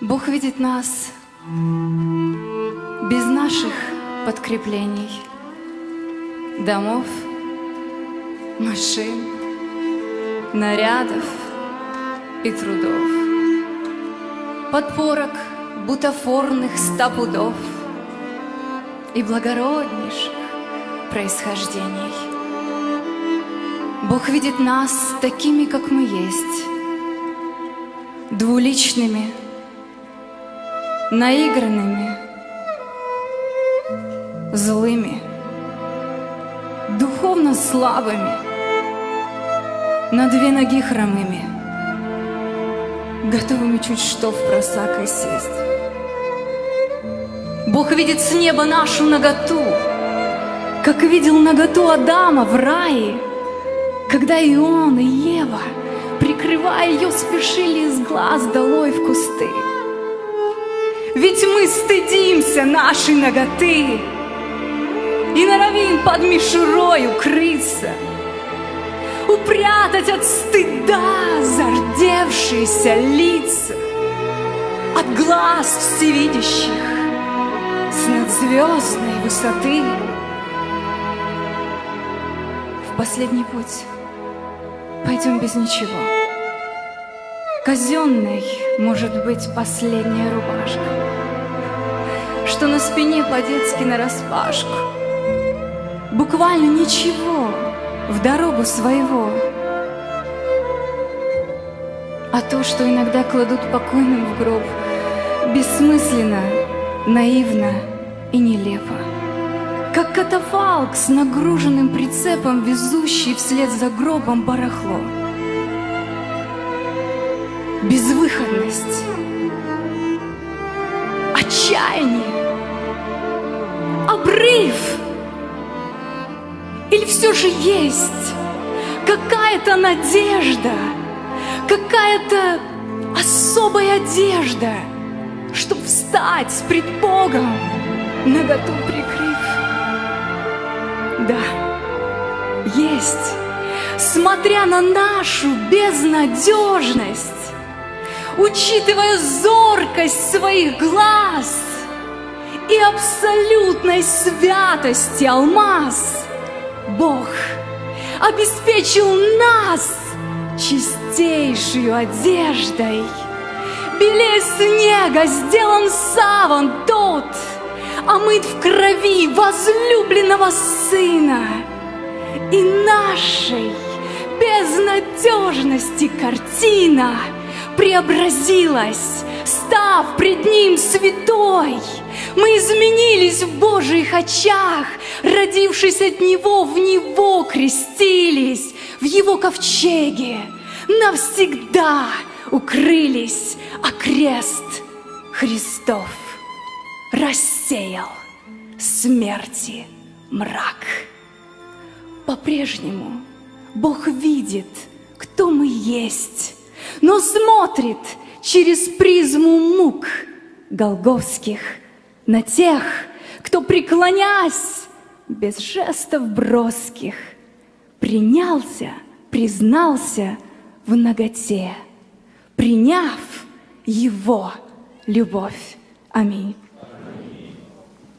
Бог видит нас без наших подкреплений, домов, машин, нарядов и трудов, подпорок бутафорных ста пудов и благороднейших происхождений. Бог видит нас такими, как мы есть, двуличными, наигранными, злыми, духовно слабыми, на две ноги хромыми, готовыми чуть что в просак и сесть. Бог видит с неба нашу наготу, как видел наготу Адама в рае, когда и он, и Ева, прикрывая ее, спешили из глаз долой в кусты. Ведь мы стыдимся нашей ноготы И норовим под мишурой укрыться, Упрятать от стыда зардевшиеся лица От глаз всевидящих с надзвездной высоты. В последний путь пойдем без ничего. Казенной может быть последняя рубашка, Что на спине по-детски нараспашку. Буквально ничего в дорогу своего. А то, что иногда кладут покойным в гроб, Бессмысленно, наивно и нелепо. Как катафалк с нагруженным прицепом, Везущий вслед за гробом барахло безвыходность, отчаяние, обрыв. Или все же есть какая-то надежда, какая-то особая одежда, чтобы встать с пред Богом, наготу прикрыв. Да, есть, смотря на нашу безнадежность, учитывая зоркость своих глаз и абсолютной святости алмаз, Бог обеспечил нас чистейшую одеждой. Белее снега сделан саван тот, омыт в крови возлюбленного сына и нашей безнадежности картина — преобразилась, став пред Ним святой. Мы изменились в Божьих очах, родившись от Него, в Него крестились, в Его ковчеге навсегда укрылись, а крест Христов рассеял смерти мрак. По-прежнему Бог видит, кто мы есть, но смотрит через призму мук голговских на тех, кто, преклонясь, без жестов броских, принялся, признался в ноготе, приняв его любовь. Аминь.